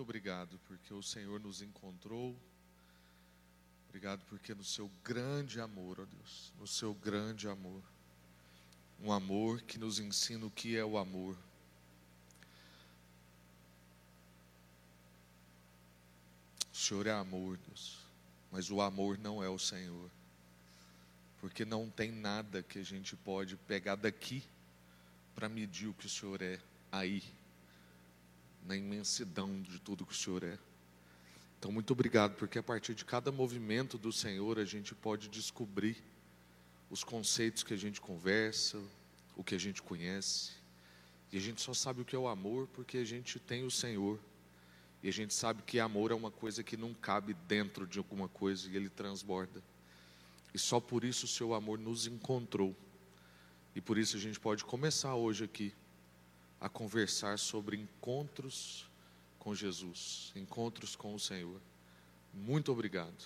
muito obrigado porque o Senhor nos encontrou. Obrigado porque no seu grande amor, ó Deus, no seu grande amor, um amor que nos ensina o que é o amor. O Senhor é amor, Deus, mas o amor não é o Senhor, porque não tem nada que a gente pode pegar daqui para medir o que o Senhor é aí, na imensidão de tudo que o Senhor é. Então, muito obrigado, porque a partir de cada movimento do Senhor a gente pode descobrir os conceitos que a gente conversa, o que a gente conhece. E a gente só sabe o que é o amor porque a gente tem o Senhor. E a gente sabe que amor é uma coisa que não cabe dentro de alguma coisa e ele transborda. E só por isso o seu amor nos encontrou. E por isso a gente pode começar hoje aqui a conversar sobre encontros com Jesus, encontros com o Senhor. Muito obrigado.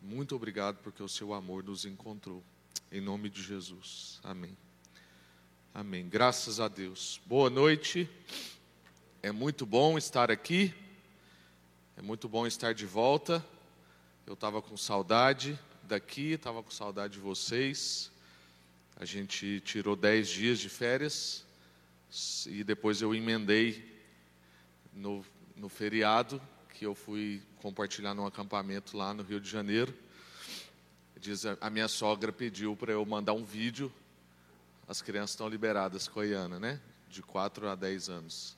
Muito obrigado porque o seu amor nos encontrou. Em nome de Jesus. Amém. Amém. Graças a Deus. Boa noite. É muito bom estar aqui. É muito bom estar de volta. Eu estava com saudade daqui, estava com saudade de vocês. A gente tirou dez dias de férias e depois eu emendei no, no feriado que eu fui compartilhar num acampamento lá no Rio de Janeiro. Diz, a minha sogra pediu para eu mandar um vídeo. As crianças estão liberadas com a Iana, né? De 4 a 10 anos.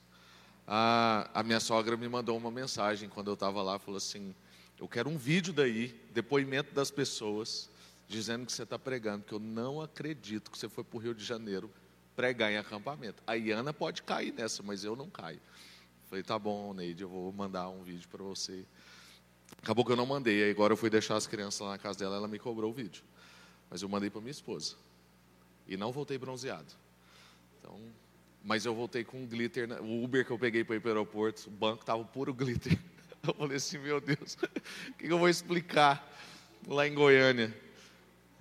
A, a minha sogra me mandou uma mensagem quando eu estava lá, falou assim: Eu quero um vídeo daí, depoimento das pessoas, dizendo que você está pregando, que eu não acredito que você foi para o Rio de Janeiro pregar em acampamento. A Iana pode cair nessa, mas eu não caio. Falei, tá bom, Neide, eu vou mandar um vídeo para você. Acabou que eu não mandei, aí agora eu fui deixar as crianças lá na casa dela, ela me cobrou o vídeo. Mas eu mandei para minha esposa. E não voltei bronzeado. Então, mas eu voltei com glitter. O Uber que eu peguei para ir para o aeroporto, o banco estava puro glitter. Eu falei assim, meu Deus, o que eu vou explicar lá em Goiânia?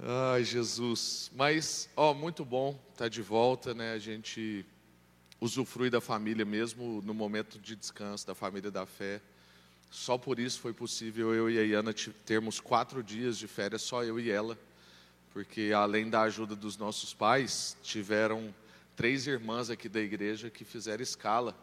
Ai, Jesus. Mas, ó, muito bom estar tá de volta, né? A gente usufrui da família mesmo no momento de descanso, da família da fé. Só por isso foi possível eu e a Iana termos quatro dias de férias, só eu e ela. Porque além da ajuda dos nossos pais, tiveram três irmãs aqui da igreja que fizeram escala.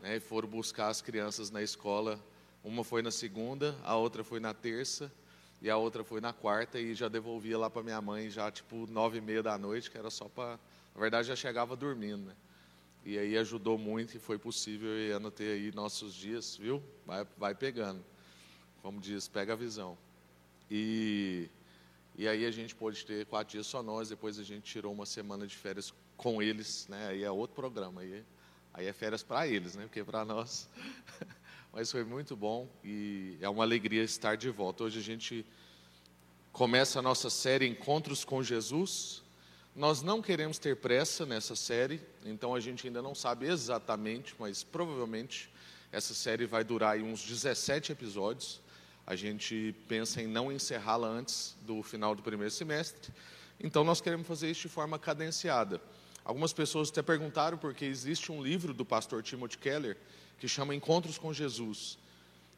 Né, e foram buscar as crianças na escola. Uma foi na segunda, a outra foi na terça e a outra foi na quarta e já devolvia lá para minha mãe já tipo nove e meia da noite, que era só para, na verdade já chegava dormindo, né? E aí ajudou muito e foi possível e Ana ter aí nossos dias, viu? Vai, vai pegando, como diz, pega a visão. E e aí a gente pôde ter quatro dias só nós, depois a gente tirou uma semana de férias com eles, né? Aí é outro programa, aí, aí é férias para eles, né? Porque para nós mas foi muito bom e é uma alegria estar de volta. Hoje a gente começa a nossa série Encontros com Jesus. Nós não queremos ter pressa nessa série, então a gente ainda não sabe exatamente, mas provavelmente essa série vai durar uns 17 episódios. A gente pensa em não encerrá-la antes do final do primeiro semestre. Então nós queremos fazer isso de forma cadenciada. Algumas pessoas até perguntaram porque existe um livro do pastor Timothy Keller que chama Encontros com Jesus.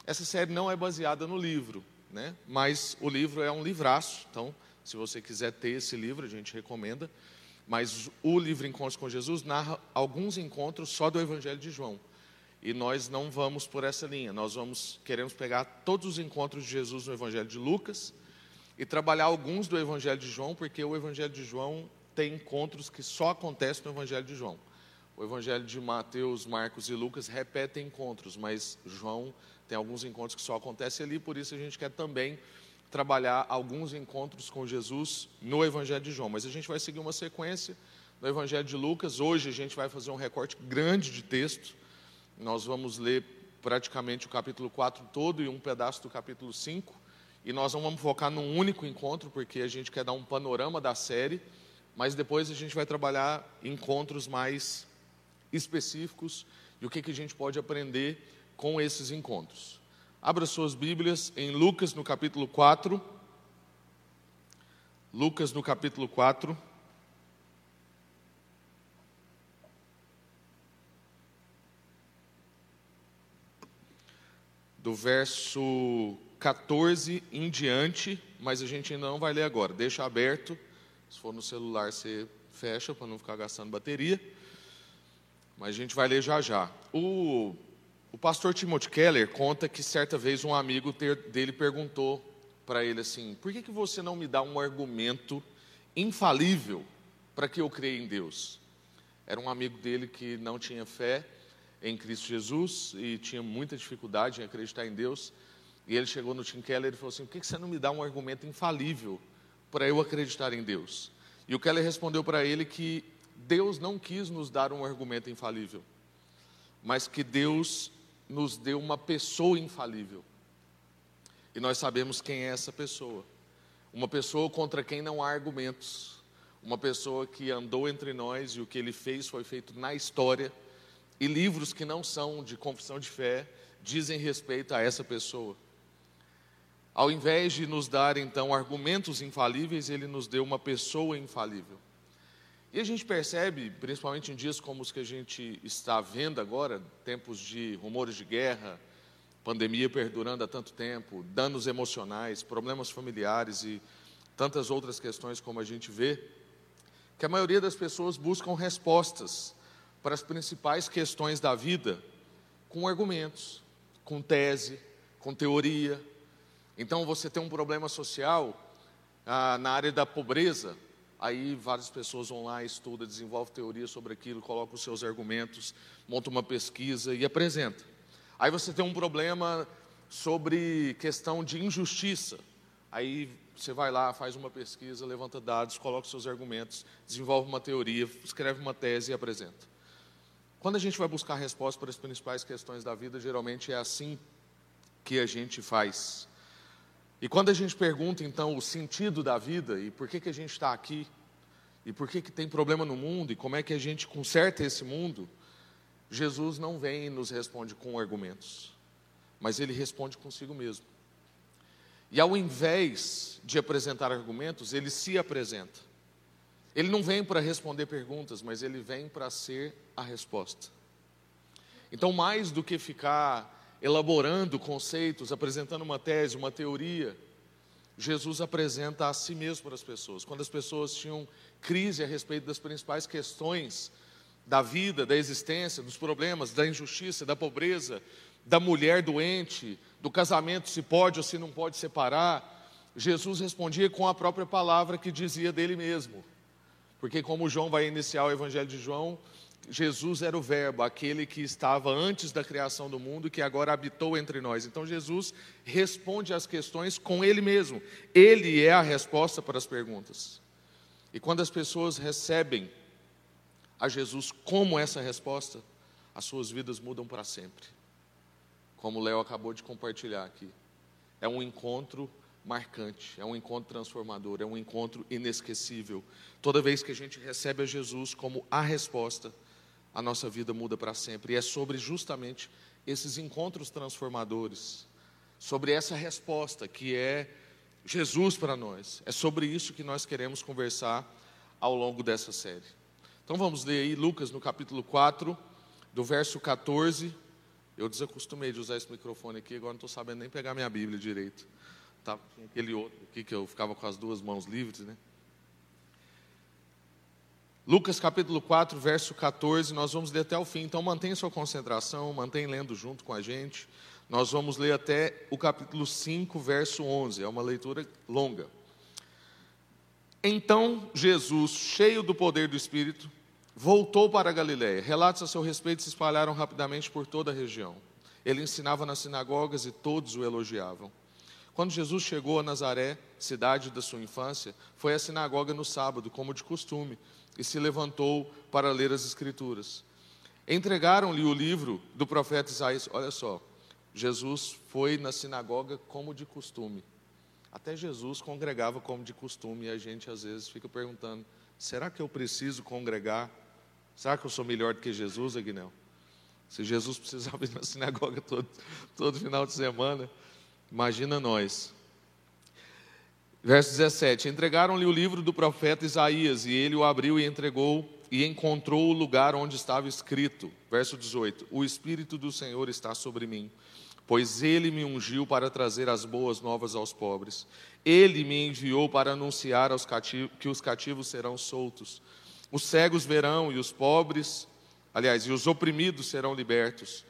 Essa série não é baseada no livro, né? mas o livro é um livraço, então, se você quiser ter esse livro, a gente recomenda. Mas o livro Encontros com Jesus narra alguns encontros só do Evangelho de João. E nós não vamos por essa linha, nós vamos queremos pegar todos os encontros de Jesus no Evangelho de Lucas e trabalhar alguns do Evangelho de João, porque o Evangelho de João tem encontros que só acontecem no Evangelho de João. O Evangelho de Mateus, Marcos e Lucas repetem encontros, mas João tem alguns encontros que só acontecem ali, por isso a gente quer também trabalhar alguns encontros com Jesus no Evangelho de João. Mas a gente vai seguir uma sequência no Evangelho de Lucas. Hoje a gente vai fazer um recorte grande de texto. Nós vamos ler praticamente o capítulo 4 todo e um pedaço do capítulo 5. E nós não vamos focar num único encontro, porque a gente quer dar um panorama da série, mas depois a gente vai trabalhar encontros mais específicos e o que, que a gente pode aprender com esses encontros. Abra suas Bíblias em Lucas no capítulo 4. Lucas no capítulo 4. do verso 14 em diante, mas a gente ainda não vai ler agora. Deixa aberto. Se for no celular, você fecha para não ficar gastando bateria. Mas a gente vai ler já já. O, o pastor Timothy Keller conta que certa vez um amigo ter, dele perguntou para ele assim: por que, que você não me dá um argumento infalível para que eu creia em Deus? Era um amigo dele que não tinha fé em Cristo Jesus e tinha muita dificuldade em acreditar em Deus. E ele chegou no Tim Keller e falou assim: por que, que você não me dá um argumento infalível para eu acreditar em Deus? E o Keller respondeu para ele que Deus não quis nos dar um argumento infalível, mas que Deus nos deu uma pessoa infalível. E nós sabemos quem é essa pessoa. Uma pessoa contra quem não há argumentos. Uma pessoa que andou entre nós e o que ele fez foi feito na história. E livros que não são de confissão de fé dizem respeito a essa pessoa. Ao invés de nos dar então argumentos infalíveis, ele nos deu uma pessoa infalível. E a gente percebe, principalmente em dias como os que a gente está vendo agora, tempos de rumores de guerra, pandemia perdurando há tanto tempo, danos emocionais, problemas familiares e tantas outras questões como a gente vê, que a maioria das pessoas buscam respostas para as principais questões da vida com argumentos, com tese, com teoria. Então você tem um problema social ah, na área da pobreza, Aí várias pessoas vão lá, estudam, desenvolvem teoria sobre aquilo, colocam os seus argumentos, montam uma pesquisa e apresenta. Aí você tem um problema sobre questão de injustiça. Aí você vai lá, faz uma pesquisa, levanta dados, coloca os seus argumentos, desenvolve uma teoria, escreve uma tese e apresenta. Quando a gente vai buscar respostas para as principais questões da vida, geralmente é assim que a gente faz. E quando a gente pergunta então o sentido da vida e por que, que a gente está aqui, e por que, que tem problema no mundo, e como é que a gente conserta esse mundo, Jesus não vem e nos responde com argumentos, mas ele responde consigo mesmo. E ao invés de apresentar argumentos, ele se apresenta. Ele não vem para responder perguntas, mas ele vem para ser a resposta. Então, mais do que ficar elaborando conceitos, apresentando uma tese, uma teoria, Jesus apresenta a si mesmo para as pessoas. Quando as pessoas tinham crise a respeito das principais questões da vida, da existência, dos problemas, da injustiça, da pobreza, da mulher doente, do casamento se pode ou se não pode separar, Jesus respondia com a própria palavra que dizia dele mesmo. Porque como João vai iniciar o evangelho de João, Jesus era o Verbo, aquele que estava antes da criação do mundo, que agora habitou entre nós. Então Jesus responde às questões com Ele mesmo. Ele é a resposta para as perguntas. E quando as pessoas recebem a Jesus como essa resposta, as suas vidas mudam para sempre. Como o Léo acabou de compartilhar aqui. É um encontro marcante, é um encontro transformador, é um encontro inesquecível. Toda vez que a gente recebe a Jesus como a resposta, a nossa vida muda para sempre. E é sobre justamente esses encontros transformadores, sobre essa resposta que é Jesus para nós. É sobre isso que nós queremos conversar ao longo dessa série. Então vamos ler aí Lucas no capítulo 4, do verso 14. Eu desacostumei de usar esse microfone aqui, agora não estou sabendo nem pegar minha Bíblia direito. Tá, aquele outro aqui que eu ficava com as duas mãos livres, né? Lucas capítulo 4, verso 14, nós vamos ler até o fim, então mantenha sua concentração, mantenha lendo junto com a gente. Nós vamos ler até o capítulo 5, verso 11, é uma leitura longa. Então Jesus, cheio do poder do Espírito, voltou para a Galiléia. Relatos a seu respeito se espalharam rapidamente por toda a região. Ele ensinava nas sinagogas e todos o elogiavam. Quando Jesus chegou a Nazaré, cidade da sua infância, foi à sinagoga no sábado, como de costume e se levantou para ler as Escrituras. Entregaram-lhe o livro do profeta Isaías. Olha só, Jesus foi na sinagoga como de costume. Até Jesus congregava como de costume e a gente às vezes fica perguntando: será que eu preciso congregar? Será que eu sou melhor do que Jesus, Aguinel? Se Jesus precisava ir na sinagoga todo, todo final de semana, imagina nós. Verso 17: Entregaram-lhe o livro do profeta Isaías, e ele o abriu e entregou, e encontrou o lugar onde estava escrito. Verso 18: O Espírito do Senhor está sobre mim, pois ele me ungiu para trazer as boas novas aos pobres. Ele me enviou para anunciar aos cativos, que os cativos serão soltos, os cegos verão e os pobres, aliás, e os oprimidos serão libertos,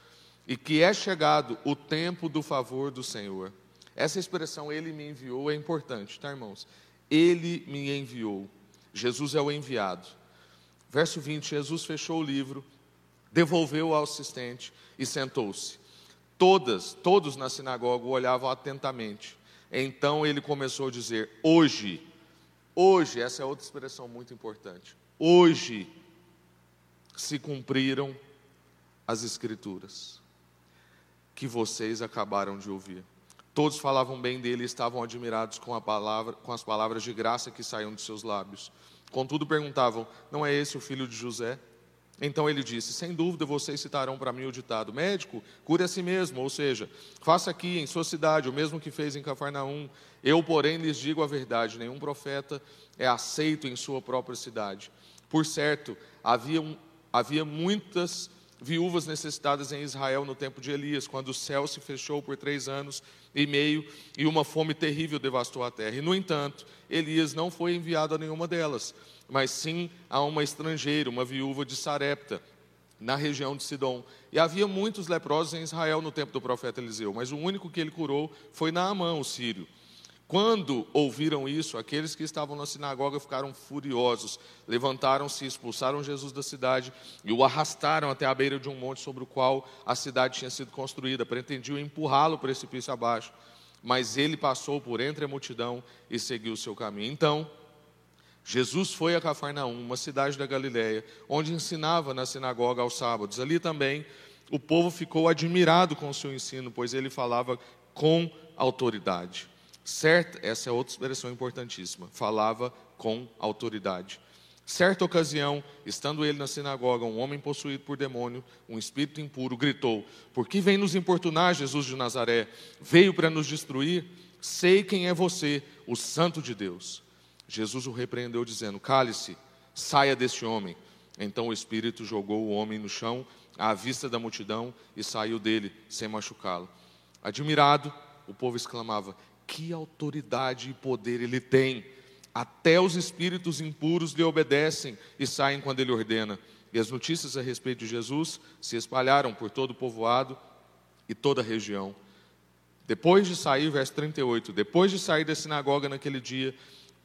e que é chegado o tempo do favor do Senhor. Essa expressão, ele me enviou, é importante, tá, irmãos? Ele me enviou. Jesus é o enviado. Verso 20: Jesus fechou o livro, devolveu ao assistente e sentou-se. Todas, todos na sinagoga o olhavam atentamente. Então ele começou a dizer: Hoje, hoje, essa é outra expressão muito importante. Hoje se cumpriram as Escrituras que vocês acabaram de ouvir. Todos falavam bem dele e estavam admirados com, palavra, com as palavras de graça que saíam de seus lábios. Contudo, perguntavam: Não é esse o filho de José? Então ele disse: Sem dúvida vocês citarão para mim o ditado: Médico, cure a si mesmo, ou seja, faça aqui em sua cidade o mesmo que fez em Cafarnaum. Eu, porém, lhes digo a verdade: nenhum profeta é aceito em sua própria cidade. Por certo, havia, havia muitas viúvas necessitadas em Israel no tempo de Elias, quando o céu se fechou por três anos e meio e uma fome terrível devastou a terra. E, no entanto, Elias não foi enviado a nenhuma delas, mas sim a uma estrangeira, uma viúva de Sarepta, na região de Sidom. E havia muitos leprosos em Israel no tempo do profeta Eliseu, mas o único que ele curou foi Naamã, o sírio. Quando ouviram isso, aqueles que estavam na sinagoga ficaram furiosos, levantaram-se, expulsaram Jesus da cidade e o arrastaram até a beira de um monte sobre o qual a cidade tinha sido construída. Pretendiam empurrá-lo precipício abaixo, mas ele passou por entre a multidão e seguiu o seu caminho. Então, Jesus foi a Cafarnaum, uma cidade da Galiléia, onde ensinava na sinagoga aos sábados. Ali também o povo ficou admirado com o seu ensino, pois ele falava com autoridade. Certa, essa é outra expressão importantíssima. Falava com autoridade. Certa ocasião, estando ele na sinagoga, um homem possuído por demônio, um espírito impuro, gritou: Por que vem nos importunar, Jesus de Nazaré? Veio para nos destruir? Sei quem é você, o Santo de Deus. Jesus o repreendeu, dizendo: Cale-se, saia deste homem. Então o espírito jogou o homem no chão, à vista da multidão, e saiu dele, sem machucá-lo. Admirado, o povo exclamava: que autoridade e poder ele tem. Até os espíritos impuros lhe obedecem e saem quando ele ordena. E as notícias a respeito de Jesus se espalharam por todo o povoado e toda a região. Depois de sair, verso 38, depois de sair da sinagoga naquele dia,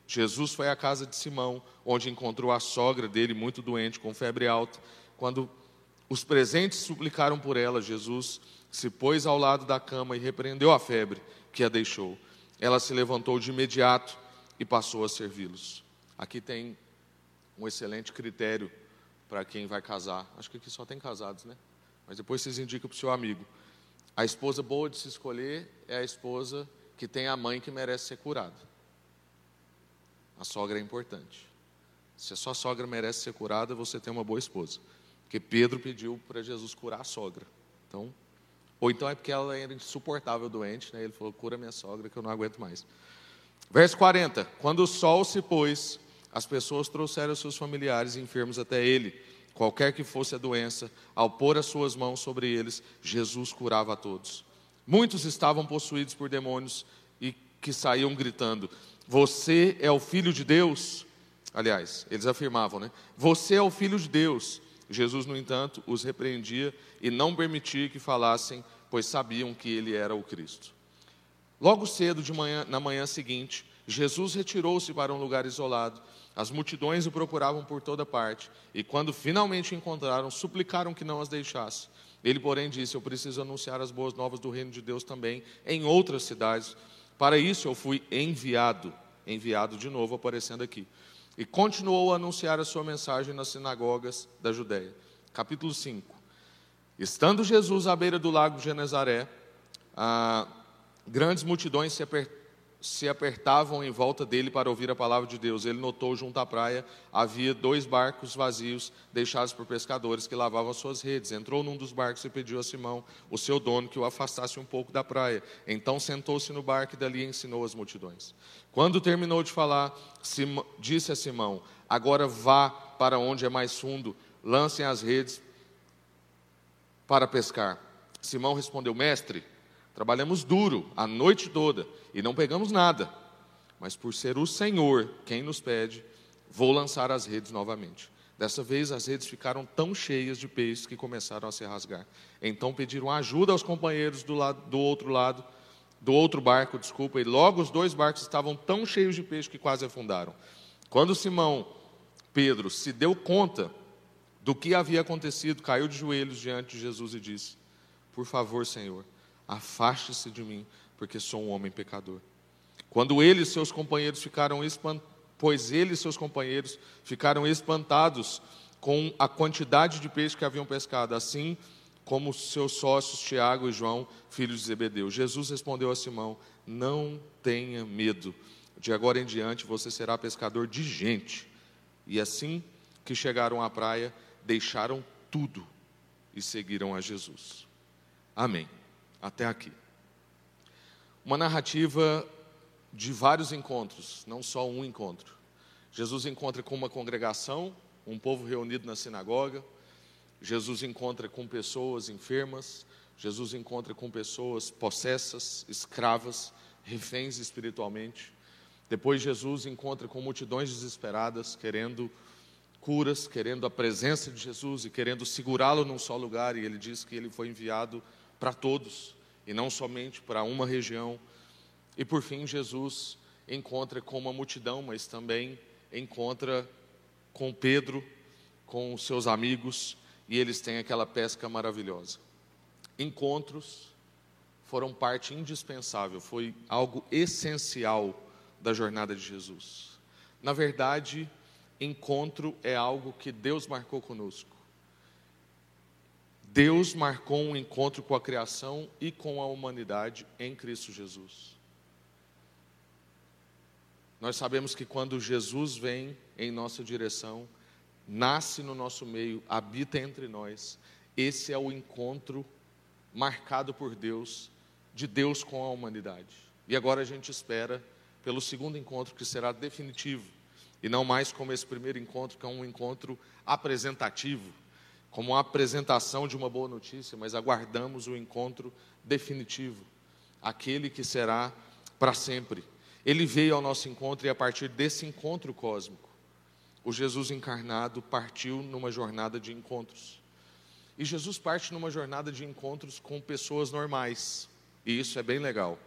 Jesus foi à casa de Simão, onde encontrou a sogra dele muito doente, com febre alta. Quando os presentes suplicaram por ela, Jesus se pôs ao lado da cama e repreendeu a febre que a deixou ela se levantou de imediato e passou a servi-los. Aqui tem um excelente critério para quem vai casar. Acho que aqui só tem casados, né? Mas depois vocês indicam para o seu amigo. A esposa boa de se escolher é a esposa que tem a mãe que merece ser curada. A sogra é importante. Se a sua sogra merece ser curada, você tem uma boa esposa. Porque Pedro pediu para Jesus curar a sogra. Então, ou então é porque ela era insuportável doente, né? Ele falou: cura minha sogra que eu não aguento mais. Verso 40: Quando o sol se pôs, as pessoas trouxeram seus familiares enfermos até ele. Qualquer que fosse a doença, ao pôr as suas mãos sobre eles, Jesus curava a todos. Muitos estavam possuídos por demônios e que saíam gritando: Você é o filho de Deus? Aliás, eles afirmavam, né? Você é o filho de Deus. Jesus, no entanto, os repreendia e não permitia que falassem pois sabiam que ele era o Cristo. Logo cedo manhã, na manhã seguinte, Jesus retirou-se para um lugar isolado. As multidões o procuravam por toda parte, e quando finalmente o encontraram, suplicaram que não as deixasse. Ele, porém, disse: Eu preciso anunciar as boas novas do reino de Deus também em outras cidades. Para isso eu fui enviado, enviado de novo, aparecendo aqui. E continuou a anunciar a sua mensagem nas sinagogas da Judéia. Capítulo 5. Estando Jesus à beira do lago de Genezaré, ah, grandes multidões se, aper, se apertavam em volta dele para ouvir a palavra de Deus. Ele notou junto à praia havia dois barcos vazios deixados por pescadores que lavavam suas redes. Entrou num dos barcos e pediu a Simão, o seu dono, que o afastasse um pouco da praia. Então sentou-se no barco e dali ensinou as multidões. Quando terminou de falar, disse a Simão: Agora vá para onde é mais fundo, lancem as redes para pescar. Simão respondeu: Mestre, Trabalhamos duro a noite toda e não pegamos nada. Mas por ser o Senhor quem nos pede, vou lançar as redes novamente. Dessa vez as redes ficaram tão cheias de peixes que começaram a se rasgar. Então pediram ajuda aos companheiros do, lado, do outro lado, do outro barco, desculpa, e logo os dois barcos estavam tão cheios de peixe que quase afundaram. Quando Simão Pedro se deu conta do que havia acontecido, caiu de joelhos diante de Jesus e disse: Por favor, Senhor, afaste-se de mim, porque sou um homem pecador. Quando ele e seus companheiros ficaram espantados, pois ele e seus companheiros ficaram espantados com a quantidade de peixe que haviam pescado, assim como seus sócios Tiago e João, filhos de Zebedeu. Jesus respondeu a Simão: Não tenha medo, de agora em diante você será pescador de gente. E assim que chegaram à praia, deixaram tudo e seguiram a Jesus. Amém até aqui. Uma narrativa de vários encontros, não só um encontro. Jesus encontra com uma congregação, um povo reunido na sinagoga. Jesus encontra com pessoas enfermas. Jesus encontra com pessoas possessas, escravas, reféns espiritualmente. Depois, Jesus encontra com multidões desesperadas, querendo curas, querendo a presença de Jesus e querendo segurá-lo num só lugar. E ele diz que ele foi enviado para todos e não somente para uma região. E por fim, Jesus encontra com uma multidão, mas também encontra com Pedro, com seus amigos, e eles têm aquela pesca maravilhosa. Encontros foram parte indispensável, foi algo essencial da jornada de Jesus. Na verdade, encontro é algo que Deus marcou conosco. Deus marcou um encontro com a criação e com a humanidade em Cristo Jesus. Nós sabemos que quando Jesus vem em nossa direção, nasce no nosso meio, habita entre nós, esse é o encontro marcado por Deus, de Deus com a humanidade. E agora a gente espera pelo segundo encontro que será definitivo, e não mais como esse primeiro encontro, que é um encontro apresentativo como uma apresentação de uma boa notícia, mas aguardamos o encontro definitivo, aquele que será para sempre. Ele veio ao nosso encontro e a partir desse encontro cósmico, o Jesus encarnado partiu numa jornada de encontros. E Jesus parte numa jornada de encontros com pessoas normais, e isso é bem legal.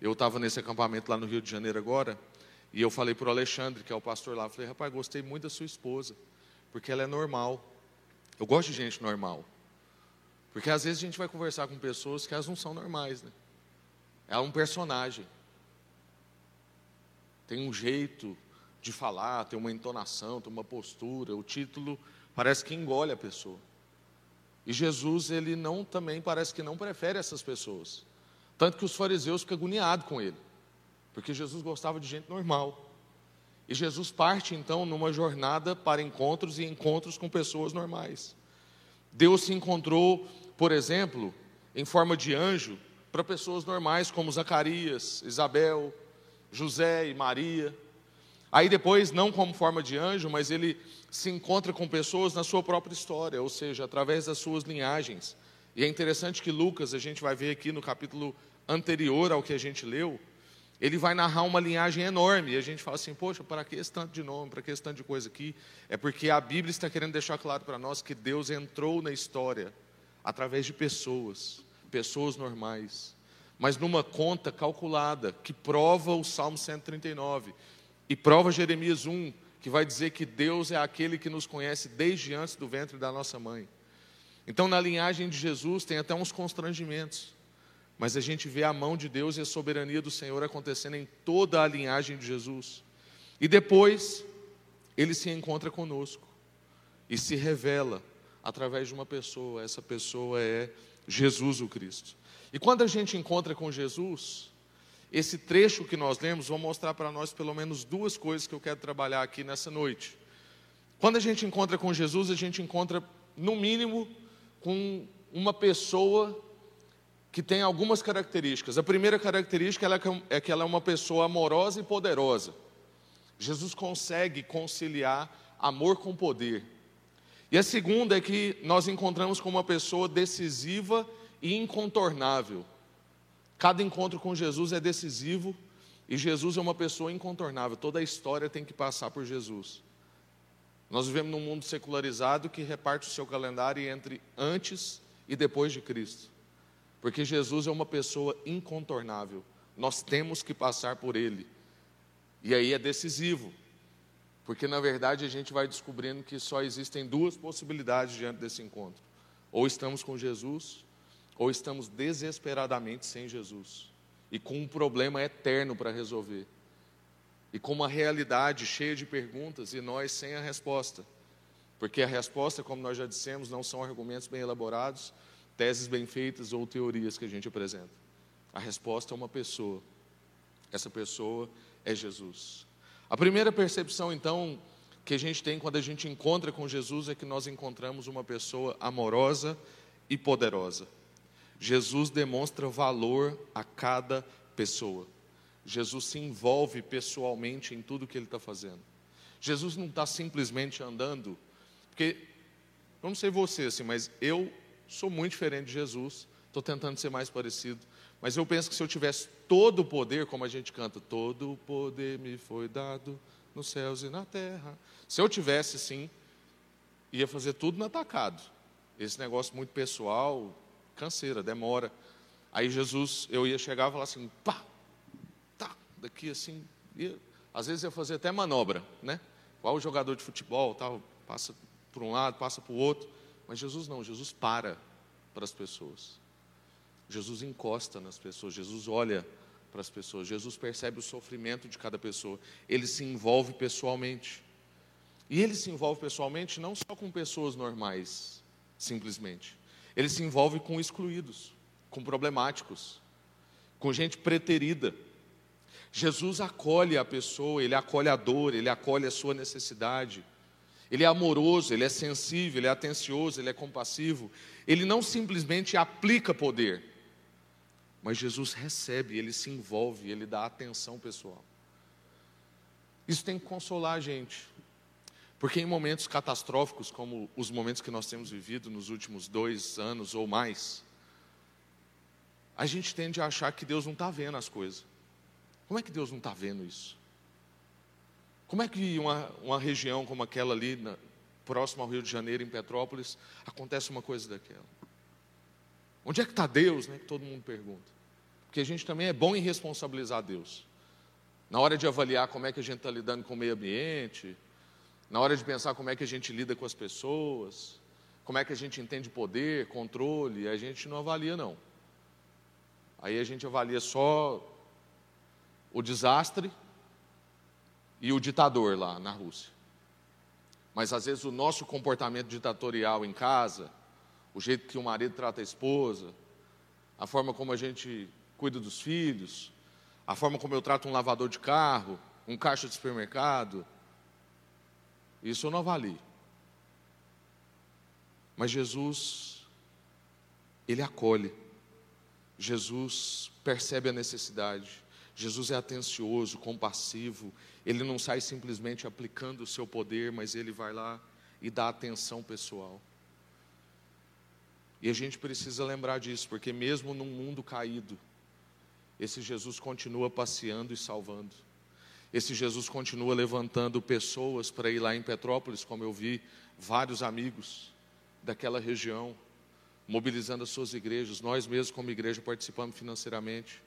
Eu estava nesse acampamento lá no Rio de Janeiro agora, e eu falei para o Alexandre, que é o pastor lá, falei, rapaz, gostei muito da sua esposa, porque ela é normal. Eu gosto de gente normal. Porque às vezes a gente vai conversar com pessoas que elas não são normais, né? Ela é um personagem. Tem um jeito de falar, tem uma entonação, tem uma postura, o título parece que engole a pessoa. E Jesus, ele não também parece que não prefere essas pessoas. Tanto que os fariseus ficam agoniados com ele. Porque Jesus gostava de gente normal. E Jesus parte então numa jornada para encontros e encontros com pessoas normais. Deus se encontrou, por exemplo, em forma de anjo para pessoas normais como Zacarias, Isabel, José e Maria. Aí depois, não como forma de anjo, mas ele se encontra com pessoas na sua própria história, ou seja, através das suas linhagens. E é interessante que Lucas, a gente vai ver aqui no capítulo anterior ao que a gente leu, ele vai narrar uma linhagem enorme. E a gente fala assim, poxa, para que esse tanto de nome, para que esse tanto de coisa aqui? É porque a Bíblia está querendo deixar claro para nós que Deus entrou na história através de pessoas, pessoas normais, mas numa conta calculada que prova o Salmo 139 e prova Jeremias 1, que vai dizer que Deus é aquele que nos conhece desde antes do ventre da nossa mãe. Então, na linhagem de Jesus, tem até uns constrangimentos. Mas a gente vê a mão de Deus e a soberania do Senhor acontecendo em toda a linhagem de Jesus. E depois, ele se encontra conosco e se revela através de uma pessoa. Essa pessoa é Jesus o Cristo. E quando a gente encontra com Jesus, esse trecho que nós lemos vai mostrar para nós pelo menos duas coisas que eu quero trabalhar aqui nessa noite. Quando a gente encontra com Jesus, a gente encontra, no mínimo, com uma pessoa que tem algumas características. A primeira característica é que ela é uma pessoa amorosa e poderosa. Jesus consegue conciliar amor com poder. E a segunda é que nós encontramos com uma pessoa decisiva e incontornável. Cada encontro com Jesus é decisivo e Jesus é uma pessoa incontornável. Toda a história tem que passar por Jesus. Nós vivemos num mundo secularizado que reparte o seu calendário entre antes e depois de Cristo. Porque Jesus é uma pessoa incontornável. Nós temos que passar por ele. E aí é decisivo. Porque na verdade a gente vai descobrindo que só existem duas possibilidades diante desse encontro. Ou estamos com Jesus, ou estamos desesperadamente sem Jesus. E com um problema eterno para resolver e com uma realidade cheia de perguntas e nós sem a resposta. Porque a resposta, como nós já dissemos, não são argumentos bem elaborados, teses bem feitas ou teorias que a gente apresenta. A resposta é uma pessoa. Essa pessoa é Jesus. A primeira percepção, então, que a gente tem quando a gente encontra com Jesus é que nós encontramos uma pessoa amorosa e poderosa. Jesus demonstra valor a cada pessoa. Jesus se envolve pessoalmente em tudo que ele está fazendo. Jesus não está simplesmente andando, porque não sei você, assim, mas eu sou muito diferente de Jesus, estou tentando ser mais parecido, mas eu penso que se eu tivesse todo o poder, como a gente canta, todo o poder me foi dado nos céus e na terra. Se eu tivesse, sim, ia fazer tudo no atacado. Esse negócio muito pessoal, canseira, demora. Aí Jesus, eu ia chegar e falar assim, pá, daqui assim, ia, às vezes ia fazer até manobra, né? Qual o jogador de futebol, tal, passa por um lado, passa para o outro, mas Jesus não, Jesus para para as pessoas. Jesus encosta nas pessoas, Jesus olha para as pessoas, Jesus percebe o sofrimento de cada pessoa, ele se envolve pessoalmente. E ele se envolve pessoalmente não só com pessoas normais, simplesmente. Ele se envolve com excluídos, com problemáticos, com gente preterida, Jesus acolhe a pessoa, ele acolhe a dor, ele acolhe a sua necessidade. Ele é amoroso, ele é sensível, ele é atencioso, ele é compassivo. Ele não simplesmente aplica poder, mas Jesus recebe, ele se envolve, ele dá atenção pessoal. Isso tem que consolar a gente, porque em momentos catastróficos, como os momentos que nós temos vivido nos últimos dois anos ou mais, a gente tende a achar que Deus não está vendo as coisas. Como é que Deus não está vendo isso? Como é que uma, uma região como aquela ali, na, próximo ao Rio de Janeiro, em Petrópolis, acontece uma coisa daquela? Onde é que está Deus, né? Que todo mundo pergunta. Porque a gente também é bom em responsabilizar Deus. Na hora de avaliar como é que a gente está lidando com o meio ambiente, na hora de pensar como é que a gente lida com as pessoas, como é que a gente entende poder, controle, a gente não avalia não. Aí a gente avalia só o desastre e o ditador lá na Rússia. Mas às vezes o nosso comportamento ditatorial em casa, o jeito que o marido trata a esposa, a forma como a gente cuida dos filhos, a forma como eu trato um lavador de carro, um caixa de supermercado, isso eu não avalio. Mas Jesus, Ele acolhe. Jesus percebe a necessidade. Jesus é atencioso, compassivo, ele não sai simplesmente aplicando o seu poder, mas ele vai lá e dá atenção pessoal. E a gente precisa lembrar disso, porque mesmo num mundo caído, esse Jesus continua passeando e salvando. Esse Jesus continua levantando pessoas para ir lá em Petrópolis, como eu vi vários amigos daquela região, mobilizando as suas igrejas. Nós mesmos, como igreja, participamos financeiramente.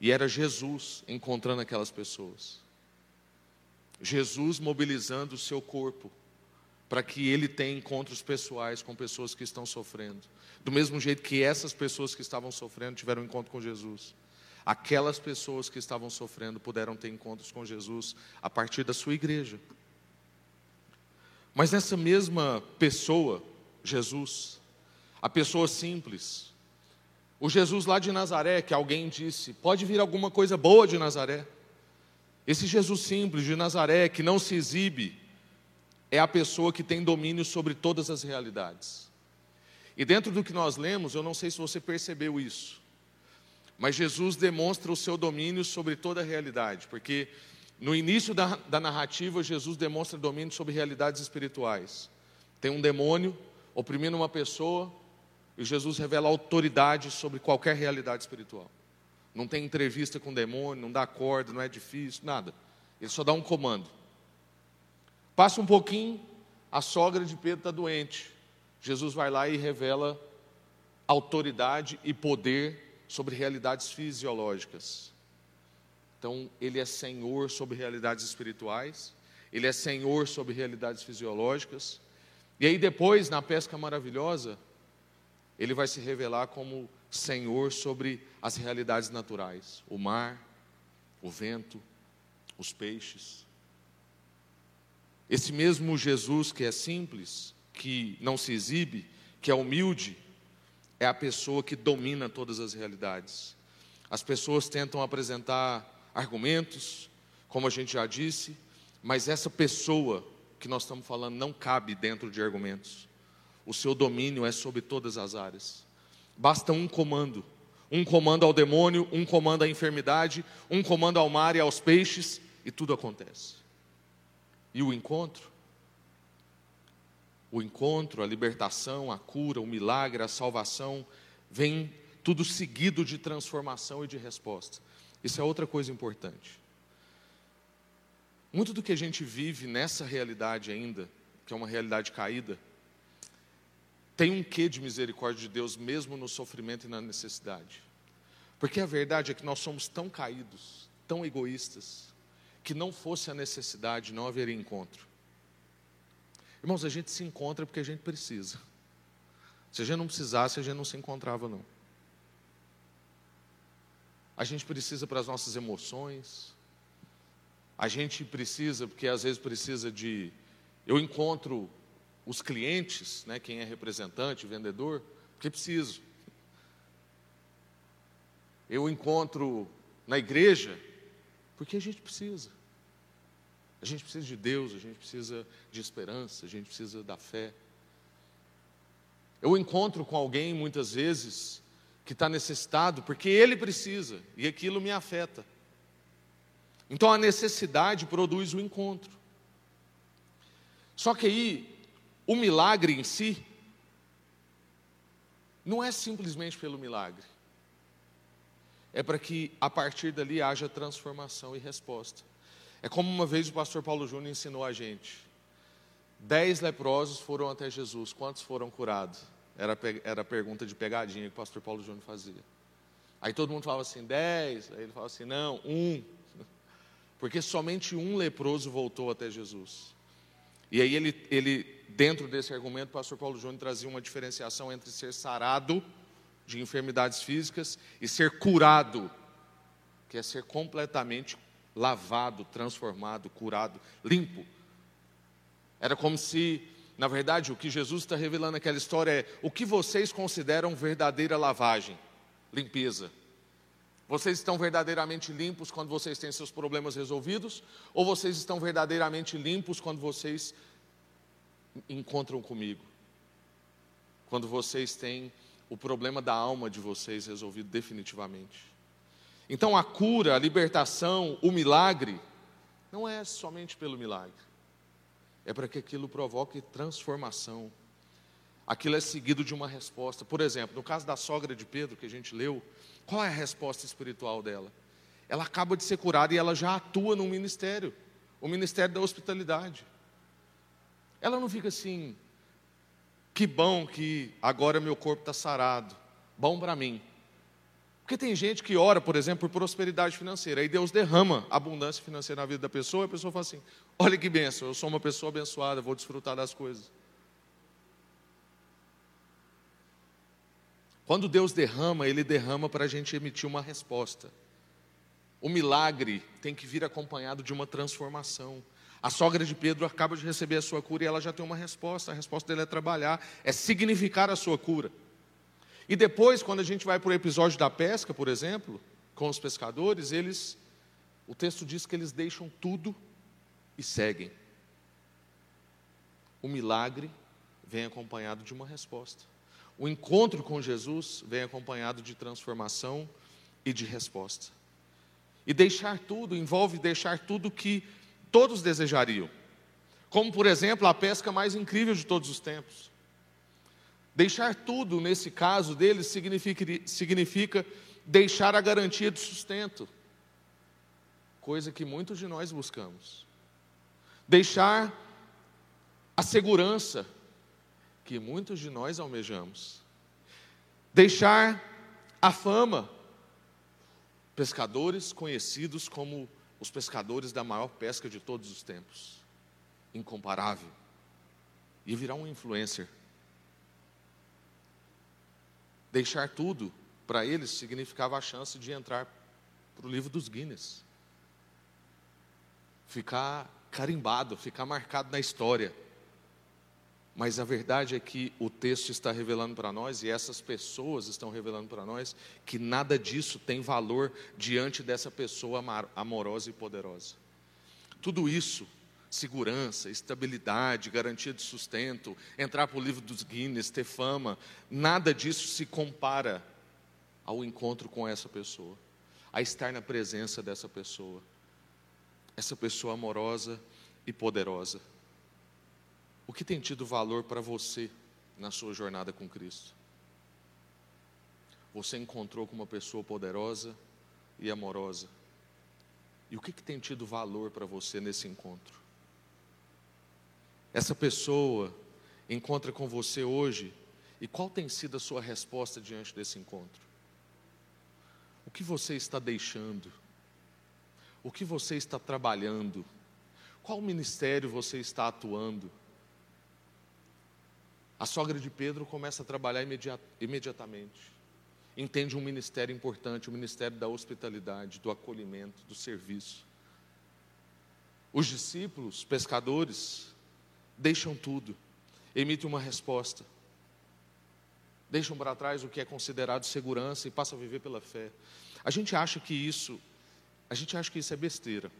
E era Jesus encontrando aquelas pessoas. Jesus mobilizando o seu corpo para que ele tenha encontros pessoais com pessoas que estão sofrendo. Do mesmo jeito que essas pessoas que estavam sofrendo tiveram um encontro com Jesus. Aquelas pessoas que estavam sofrendo puderam ter encontros com Jesus a partir da sua igreja. Mas nessa mesma pessoa, Jesus, a pessoa simples, o Jesus lá de Nazaré, que alguém disse, pode vir alguma coisa boa de Nazaré. Esse Jesus simples de Nazaré, que não se exibe, é a pessoa que tem domínio sobre todas as realidades. E dentro do que nós lemos, eu não sei se você percebeu isso, mas Jesus demonstra o seu domínio sobre toda a realidade, porque no início da, da narrativa, Jesus demonstra domínio sobre realidades espirituais. Tem um demônio oprimindo uma pessoa, e Jesus revela autoridade sobre qualquer realidade espiritual. Não tem entrevista com o demônio, não dá corda, não é difícil, nada. Ele só dá um comando. Passa um pouquinho, a sogra de Pedro está doente. Jesus vai lá e revela autoridade e poder sobre realidades fisiológicas. Então, ele é senhor sobre realidades espirituais, ele é senhor sobre realidades fisiológicas. E aí, depois, na pesca maravilhosa, ele vai se revelar como senhor sobre as realidades naturais: o mar, o vento, os peixes. Esse mesmo Jesus que é simples, que não se exibe, que é humilde, é a pessoa que domina todas as realidades. As pessoas tentam apresentar argumentos, como a gente já disse, mas essa pessoa que nós estamos falando não cabe dentro de argumentos. O seu domínio é sobre todas as áreas. Basta um comando. Um comando ao demônio, um comando à enfermidade, um comando ao mar e aos peixes, e tudo acontece. E o encontro? O encontro, a libertação, a cura, o milagre, a salvação, vem tudo seguido de transformação e de resposta. Isso é outra coisa importante. Muito do que a gente vive nessa realidade ainda, que é uma realidade caída, tem um quê de misericórdia de Deus mesmo no sofrimento e na necessidade. Porque a verdade é que nós somos tão caídos, tão egoístas, que não fosse a necessidade, não haveria encontro. Irmãos, a gente se encontra porque a gente precisa. Se a gente não precisasse, a gente não se encontrava, não. A gente precisa para as nossas emoções. A gente precisa, porque às vezes precisa de. Eu encontro os clientes, né, quem é representante, vendedor, porque preciso. Eu encontro na igreja, porque a gente precisa. A gente precisa de Deus, a gente precisa de esperança, a gente precisa da fé. Eu encontro com alguém muitas vezes que está necessitado, porque ele precisa, e aquilo me afeta. Então a necessidade produz o encontro. Só que aí, o milagre em si, não é simplesmente pelo milagre, é para que a partir dali haja transformação e resposta. É como uma vez o pastor Paulo Júnior ensinou a gente: dez leprosos foram até Jesus, quantos foram curados? Era, era a pergunta de pegadinha que o pastor Paulo Júnior fazia. Aí todo mundo falava assim, dez. Aí ele falava assim, não, um. Porque somente um leproso voltou até Jesus. E aí ele, ele dentro desse argumento, o pastor Paulo Júnior trazia uma diferenciação entre ser sarado de enfermidades físicas e ser curado, que é ser completamente lavado, transformado, curado, limpo. Era como se na verdade, o que Jesus está revelando naquela história é o que vocês consideram verdadeira lavagem, limpeza. Vocês estão verdadeiramente limpos quando vocês têm seus problemas resolvidos? Ou vocês estão verdadeiramente limpos quando vocês encontram comigo? Quando vocês têm o problema da alma de vocês resolvido definitivamente? Então a cura, a libertação, o milagre, não é somente pelo milagre é para que aquilo provoque transformação. Aquilo é seguido de uma resposta. Por exemplo, no caso da sogra de Pedro, que a gente leu, qual é a resposta espiritual dela? Ela acaba de ser curada e ela já atua no ministério o ministério da hospitalidade. Ela não fica assim, que bom que agora meu corpo está sarado, bom para mim. Porque tem gente que ora, por exemplo, por prosperidade financeira, aí Deus derrama abundância financeira na vida da pessoa, e a pessoa fala assim: olha que benção, eu sou uma pessoa abençoada, vou desfrutar das coisas. Quando Deus derrama, Ele derrama para a gente emitir uma resposta. O milagre tem que vir acompanhado de uma transformação. A sogra de Pedro acaba de receber a sua cura e ela já tem uma resposta. A resposta dele é trabalhar, é significar a sua cura. E depois, quando a gente vai para o episódio da pesca, por exemplo, com os pescadores, eles, o texto diz que eles deixam tudo e seguem. O milagre vem acompanhado de uma resposta. O encontro com Jesus vem acompanhado de transformação e de resposta. E deixar tudo envolve deixar tudo que todos desejariam. Como, por exemplo, a pesca mais incrível de todos os tempos. Deixar tudo, nesse caso deles, significa, significa deixar a garantia de sustento, coisa que muitos de nós buscamos. Deixar a segurança que muitos de nós almejamos. Deixar a fama, pescadores conhecidos como os pescadores da maior pesca de todos os tempos, incomparável, e virar um influencer. Deixar tudo para eles significava a chance de entrar para o livro dos Guinness, ficar carimbado, ficar marcado na história. Mas a verdade é que o texto está revelando para nós, e essas pessoas estão revelando para nós, que nada disso tem valor diante dessa pessoa amorosa e poderosa. Tudo isso, segurança, estabilidade, garantia de sustento, entrar para o livro dos Guinness, ter fama, nada disso se compara ao encontro com essa pessoa, a estar na presença dessa pessoa, essa pessoa amorosa e poderosa. O que tem tido valor para você na sua jornada com Cristo? Você encontrou com uma pessoa poderosa e amorosa. E o que, que tem tido valor para você nesse encontro? Essa pessoa encontra com você hoje e qual tem sido a sua resposta diante desse encontro? O que você está deixando? O que você está trabalhando? Qual ministério você está atuando? A sogra de Pedro começa a trabalhar imediatamente. Entende um ministério importante, o ministério da hospitalidade, do acolhimento, do serviço. Os discípulos, pescadores, deixam tudo, emitem uma resposta. Deixam para trás o que é considerado segurança e passam a viver pela fé. A gente acha que isso, a gente acha que isso é besteira.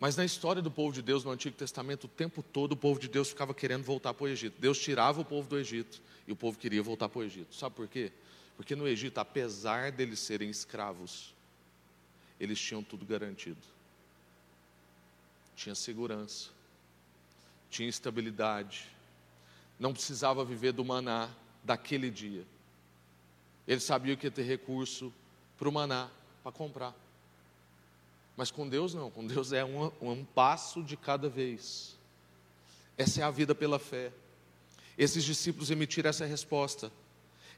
Mas na história do povo de Deus no Antigo Testamento, o tempo todo o povo de Deus ficava querendo voltar para o Egito. Deus tirava o povo do Egito e o povo queria voltar para o Egito. Sabe por quê? Porque no Egito, apesar deles serem escravos, eles tinham tudo garantido. Tinha segurança, tinha estabilidade, não precisava viver do maná daquele dia. Ele sabia que ia ter recurso para o maná, para comprar. Mas com Deus não, com Deus é um, um passo de cada vez. Essa é a vida pela fé. Esses discípulos emitiram essa resposta.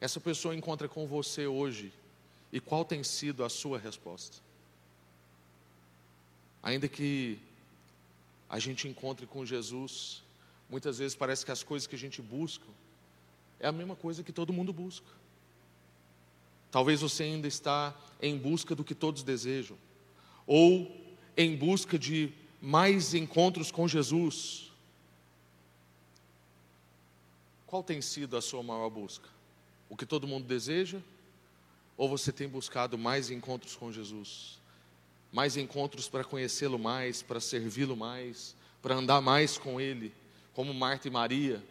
Essa pessoa encontra com você hoje. E qual tem sido a sua resposta? Ainda que a gente encontre com Jesus, muitas vezes parece que as coisas que a gente busca é a mesma coisa que todo mundo busca. Talvez você ainda está em busca do que todos desejam ou em busca de mais encontros com Jesus? Qual tem sido a sua maior busca? O que todo mundo deseja? Ou você tem buscado mais encontros com Jesus? Mais encontros para conhecê-lo mais, para servi-lo mais, para andar mais com Ele, como Marta e Maria,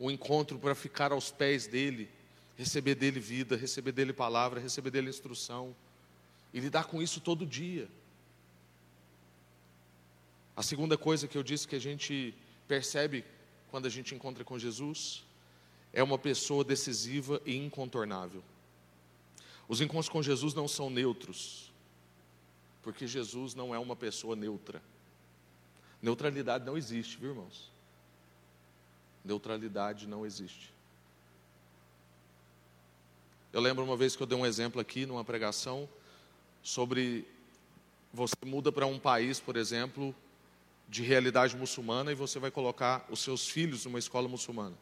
um encontro para ficar aos pés dele, receber dele vida, receber dele palavra, receber dele instrução, e lidar com isso todo dia. A segunda coisa que eu disse que a gente percebe quando a gente encontra com Jesus é uma pessoa decisiva e incontornável. Os encontros com Jesus não são neutros, porque Jesus não é uma pessoa neutra. Neutralidade não existe, viu, irmãos? Neutralidade não existe. Eu lembro uma vez que eu dei um exemplo aqui numa pregação sobre você muda para um país, por exemplo, de realidade muçulmana e você vai colocar os seus filhos numa escola muçulmana.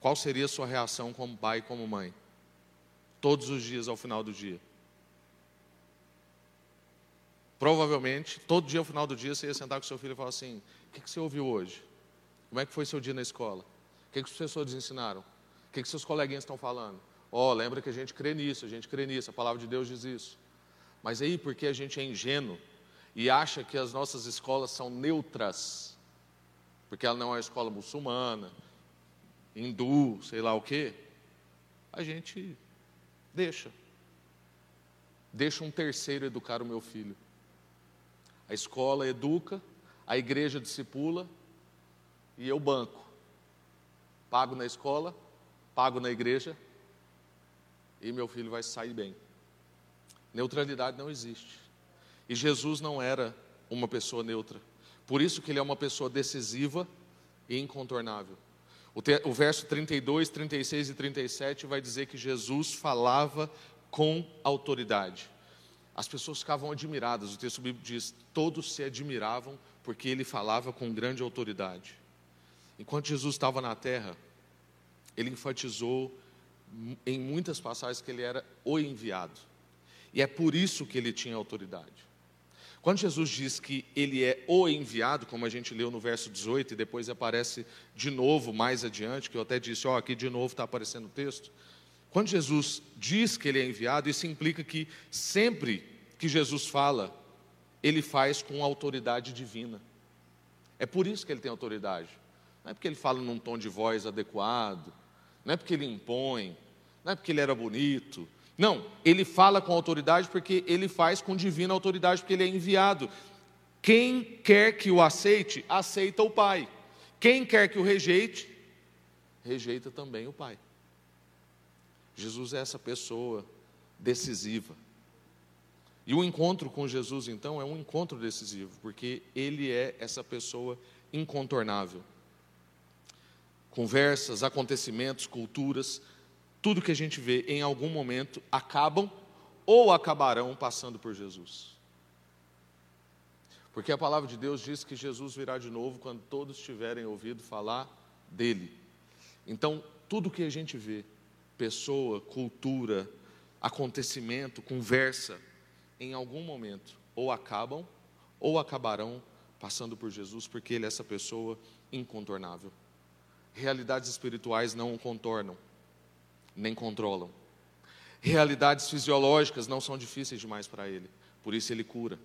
Qual seria a sua reação como pai e como mãe? Todos os dias ao final do dia. Provavelmente, todo dia ao final do dia você ia sentar com seu filho e falar assim: O que, você ouviu hoje? Como é que foi seu dia na escola? O que, que os professores ensinaram? O que, que seus coleguinhas estão falando? Ó, oh, lembra que a gente crê nisso, a gente crê nisso, a palavra de Deus diz isso. Mas aí, porque a gente é ingênuo, e acha que as nossas escolas são neutras, porque ela não é uma escola muçulmana, hindu, sei lá o quê, a gente deixa. Deixa um terceiro educar o meu filho. A escola educa, a igreja discipula e eu banco. Pago na escola, pago na igreja e meu filho vai sair bem. Neutralidade não existe. E Jesus não era uma pessoa neutra. Por isso que ele é uma pessoa decisiva e incontornável. O, te, o verso 32, 36 e 37 vai dizer que Jesus falava com autoridade. As pessoas ficavam admiradas, o texto bíblico diz: todos se admiravam porque ele falava com grande autoridade. Enquanto Jesus estava na terra, ele enfatizou em muitas passagens que ele era o enviado. E é por isso que ele tinha autoridade. Quando Jesus diz que ele é o enviado, como a gente leu no verso 18, e depois aparece de novo mais adiante, que eu até disse, ó, aqui de novo está aparecendo o texto. Quando Jesus diz que ele é enviado, isso implica que sempre que Jesus fala, ele faz com autoridade divina. É por isso que ele tem autoridade. Não é porque ele fala num tom de voz adequado, não é porque ele impõe, não é porque ele era bonito, não, ele fala com autoridade porque ele faz com divina autoridade, porque ele é enviado. Quem quer que o aceite, aceita o Pai. Quem quer que o rejeite, rejeita também o Pai. Jesus é essa pessoa decisiva. E o encontro com Jesus, então, é um encontro decisivo, porque ele é essa pessoa incontornável. Conversas, acontecimentos, culturas, tudo que a gente vê em algum momento acabam ou acabarão passando por Jesus. Porque a palavra de Deus diz que Jesus virá de novo quando todos tiverem ouvido falar dele. Então, tudo que a gente vê, pessoa, cultura, acontecimento, conversa, em algum momento ou acabam ou acabarão passando por Jesus, porque ele é essa pessoa incontornável. Realidades espirituais não o contornam nem controlam. Realidades fisiológicas não são difíceis demais para ele, por isso ele cura.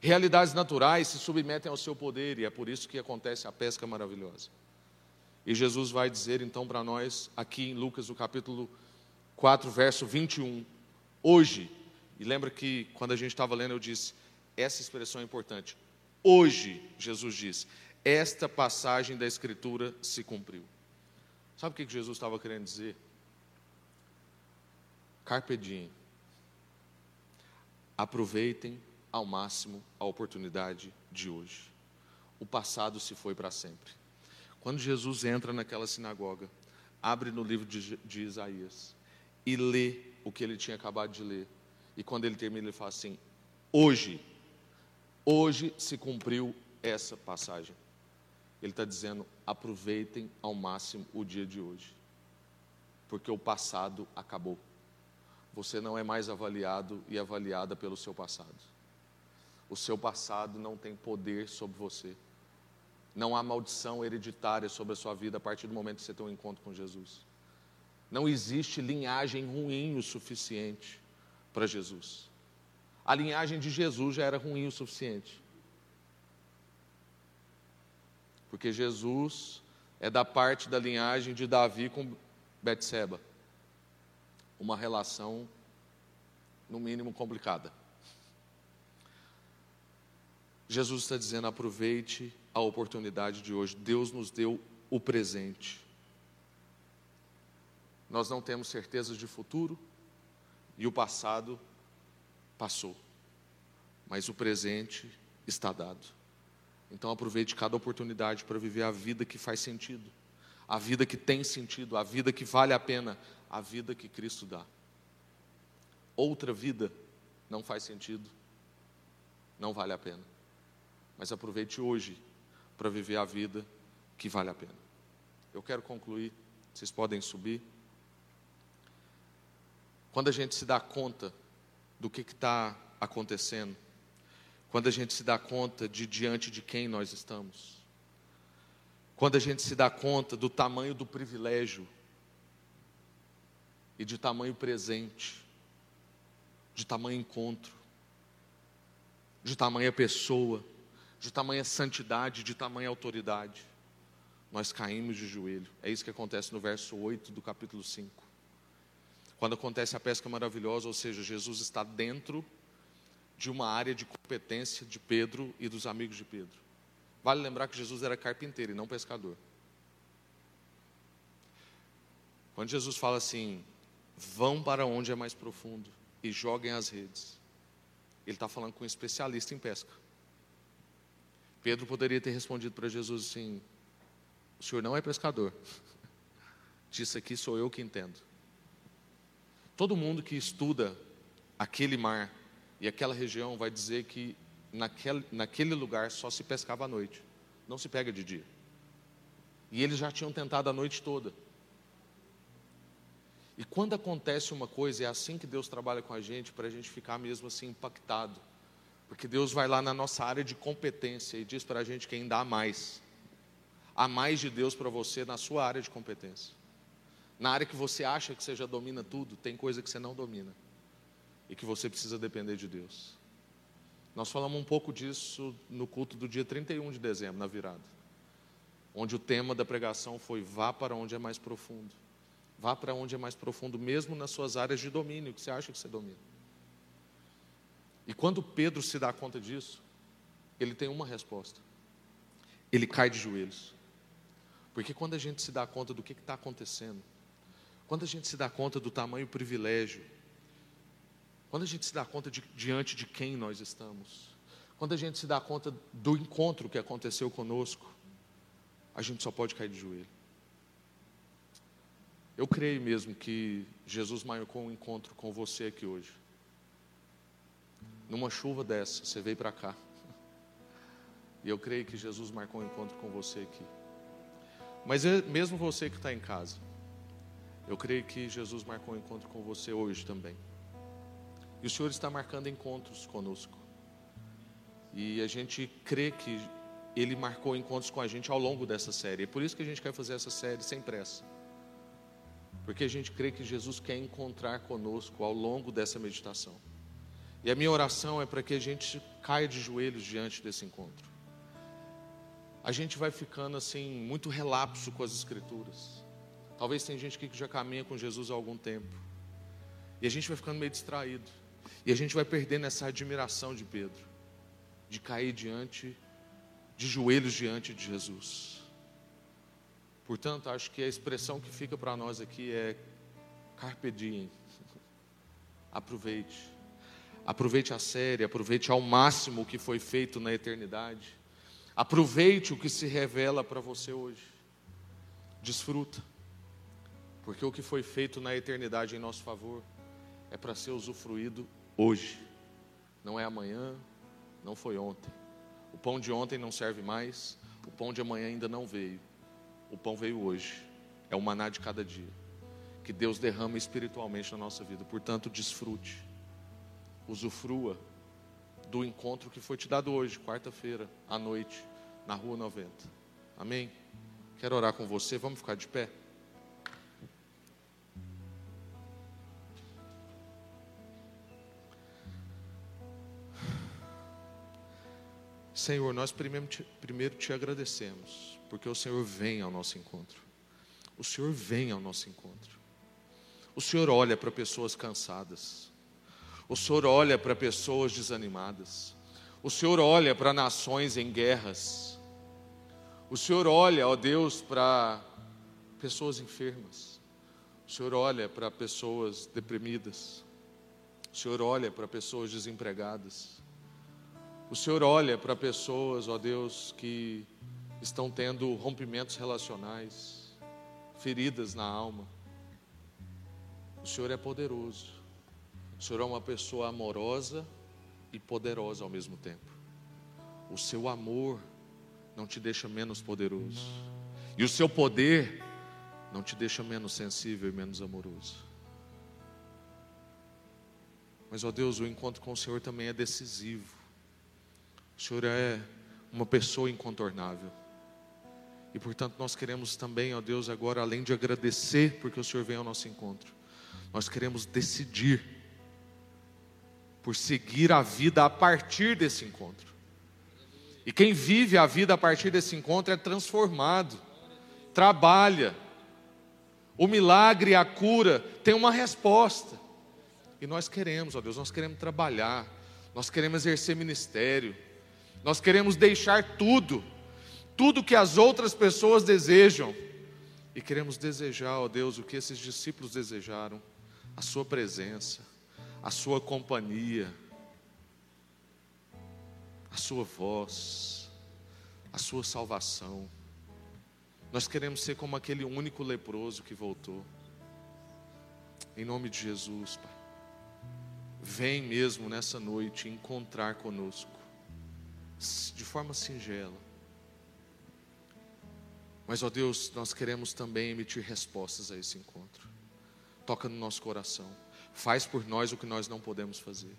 Realidades naturais se submetem ao seu poder e é por isso que acontece a pesca maravilhosa. E Jesus vai dizer então para nós, aqui em Lucas, o capítulo 4, verso 21, hoje, e lembra que quando a gente estava lendo eu disse, essa expressão é importante. Hoje, Jesus diz, esta passagem da Escritura se cumpriu. Sabe o que Jesus estava querendo dizer? Carpe diem. Aproveitem ao máximo a oportunidade de hoje. O passado se foi para sempre. Quando Jesus entra naquela sinagoga, abre no livro de, de Isaías e lê o que ele tinha acabado de ler. E quando ele termina, ele fala assim: Hoje, hoje se cumpriu essa passagem. Ele está dizendo: aproveitem ao máximo o dia de hoje, porque o passado acabou você não é mais avaliado e avaliada pelo seu passado. O seu passado não tem poder sobre você. Não há maldição hereditária sobre a sua vida a partir do momento que você tem um encontro com Jesus. Não existe linhagem ruim o suficiente para Jesus. A linhagem de Jesus já era ruim o suficiente. Porque Jesus é da parte da linhagem de Davi com Betseba uma relação, no mínimo, complicada. Jesus está dizendo: aproveite a oportunidade de hoje. Deus nos deu o presente. Nós não temos certezas de futuro e o passado passou, mas o presente está dado. Então aproveite cada oportunidade para viver a vida que faz sentido, a vida que tem sentido, a vida que vale a pena, a vida que Cristo dá. Outra vida não faz sentido, não vale a pena. Mas aproveite hoje para viver a vida que vale a pena. Eu quero concluir, vocês podem subir. Quando a gente se dá conta do que está acontecendo, quando a gente se dá conta de diante de quem nós estamos, quando a gente se dá conta do tamanho do privilégio e de tamanho presente, de tamanho encontro, de tamanha pessoa, de tamanha santidade, de tamanha autoridade. Nós caímos de joelho. É isso que acontece no verso 8 do capítulo 5. Quando acontece a pesca maravilhosa, ou seja, Jesus está dentro de uma área de competência de Pedro e dos amigos de Pedro. Vale lembrar que Jesus era carpinteiro e não pescador. Quando Jesus fala assim, vão para onde é mais profundo e joguem as redes. Ele está falando com um especialista em pesca. Pedro poderia ter respondido para Jesus assim: O senhor não é pescador. Disse aqui sou eu que entendo. Todo mundo que estuda aquele mar e aquela região vai dizer que naquele, naquele lugar só se pescava à noite, não se pega de dia. E eles já tinham tentado a noite toda. E quando acontece uma coisa, é assim que Deus trabalha com a gente, para a gente ficar mesmo assim impactado. Porque Deus vai lá na nossa área de competência e diz para a gente quem dá mais. Há mais de Deus para você na sua área de competência. Na área que você acha que você já domina tudo, tem coisa que você não domina. E que você precisa depender de Deus. Nós falamos um pouco disso no culto do dia 31 de dezembro, na virada. Onde o tema da pregação foi: vá para onde é mais profundo. Vá para onde é mais profundo, mesmo nas suas áreas de domínio, que você acha que você domina. E quando Pedro se dá conta disso, ele tem uma resposta. Ele cai de joelhos. Porque quando a gente se dá conta do que está acontecendo, quando a gente se dá conta do tamanho privilégio, quando a gente se dá conta de diante de quem nós estamos, quando a gente se dá conta do encontro que aconteceu conosco, a gente só pode cair de joelho. Eu creio mesmo que Jesus marcou um encontro com você aqui hoje. Numa chuva dessa, você veio para cá. E eu creio que Jesus marcou um encontro com você aqui. Mas mesmo você que está em casa, eu creio que Jesus marcou um encontro com você hoje também. E o Senhor está marcando encontros conosco. E a gente crê que Ele marcou encontros com a gente ao longo dessa série. É por isso que a gente quer fazer essa série sem pressa porque a gente crê que Jesus quer encontrar conosco ao longo dessa meditação. E a minha oração é para que a gente caia de joelhos diante desse encontro. A gente vai ficando assim, muito relapso com as Escrituras. Talvez tem gente que já caminha com Jesus há algum tempo. E a gente vai ficando meio distraído. E a gente vai perdendo essa admiração de Pedro, de cair diante, de joelhos diante de Jesus. Portanto, acho que a expressão que fica para nós aqui é carpe diem. Aproveite. Aproveite a série, aproveite ao máximo o que foi feito na eternidade. Aproveite o que se revela para você hoje. Desfruta. Porque o que foi feito na eternidade em nosso favor é para ser usufruído hoje. Não é amanhã, não foi ontem. O pão de ontem não serve mais, o pão de amanhã ainda não veio. O pão veio hoje. É o maná de cada dia. Que Deus derrama espiritualmente na nossa vida. Portanto, desfrute. Usufrua do encontro que foi te dado hoje, quarta-feira, à noite, na Rua 90. Amém? Quero orar com você. Vamos ficar de pé? Senhor, nós primeiro te, primeiro te agradecemos porque o Senhor vem ao nosso encontro. O Senhor vem ao nosso encontro. O Senhor olha para pessoas cansadas. O Senhor olha para pessoas desanimadas. O Senhor olha para nações em guerras. O Senhor olha, ó Deus, para pessoas enfermas. O Senhor olha para pessoas deprimidas. O Senhor olha para pessoas desempregadas. O Senhor olha para pessoas, ó Deus, que estão tendo rompimentos relacionais, feridas na alma. O Senhor é poderoso. O Senhor é uma pessoa amorosa e poderosa ao mesmo tempo. O seu amor não te deixa menos poderoso. E o seu poder não te deixa menos sensível e menos amoroso. Mas, ó Deus, o encontro com o Senhor também é decisivo. O Senhor é uma pessoa incontornável. E portanto nós queremos também, ó Deus, agora além de agradecer porque o Senhor vem ao nosso encontro, nós queremos decidir por seguir a vida a partir desse encontro. E quem vive a vida a partir desse encontro é transformado, trabalha. O milagre, a cura, tem uma resposta. E nós queremos, ó Deus, nós queremos trabalhar, nós queremos exercer ministério, nós queremos deixar tudo tudo que as outras pessoas desejam. E queremos desejar, ó Deus, o que esses discípulos desejaram: a Sua presença, a Sua companhia, a Sua voz, a Sua salvação. Nós queremos ser como aquele único leproso que voltou. Em nome de Jesus, Pai. Vem mesmo nessa noite encontrar conosco, de forma singela. Mas, ó Deus, nós queremos também emitir respostas a esse encontro. Toca no nosso coração. Faz por nós o que nós não podemos fazer.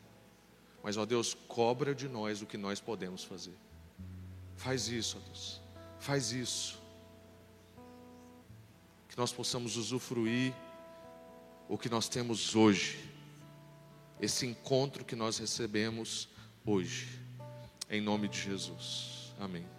Mas, ó Deus, cobra de nós o que nós podemos fazer. Faz isso, ó Deus. Faz isso. Que nós possamos usufruir o que nós temos hoje, esse encontro que nós recebemos hoje, em nome de Jesus. Amém.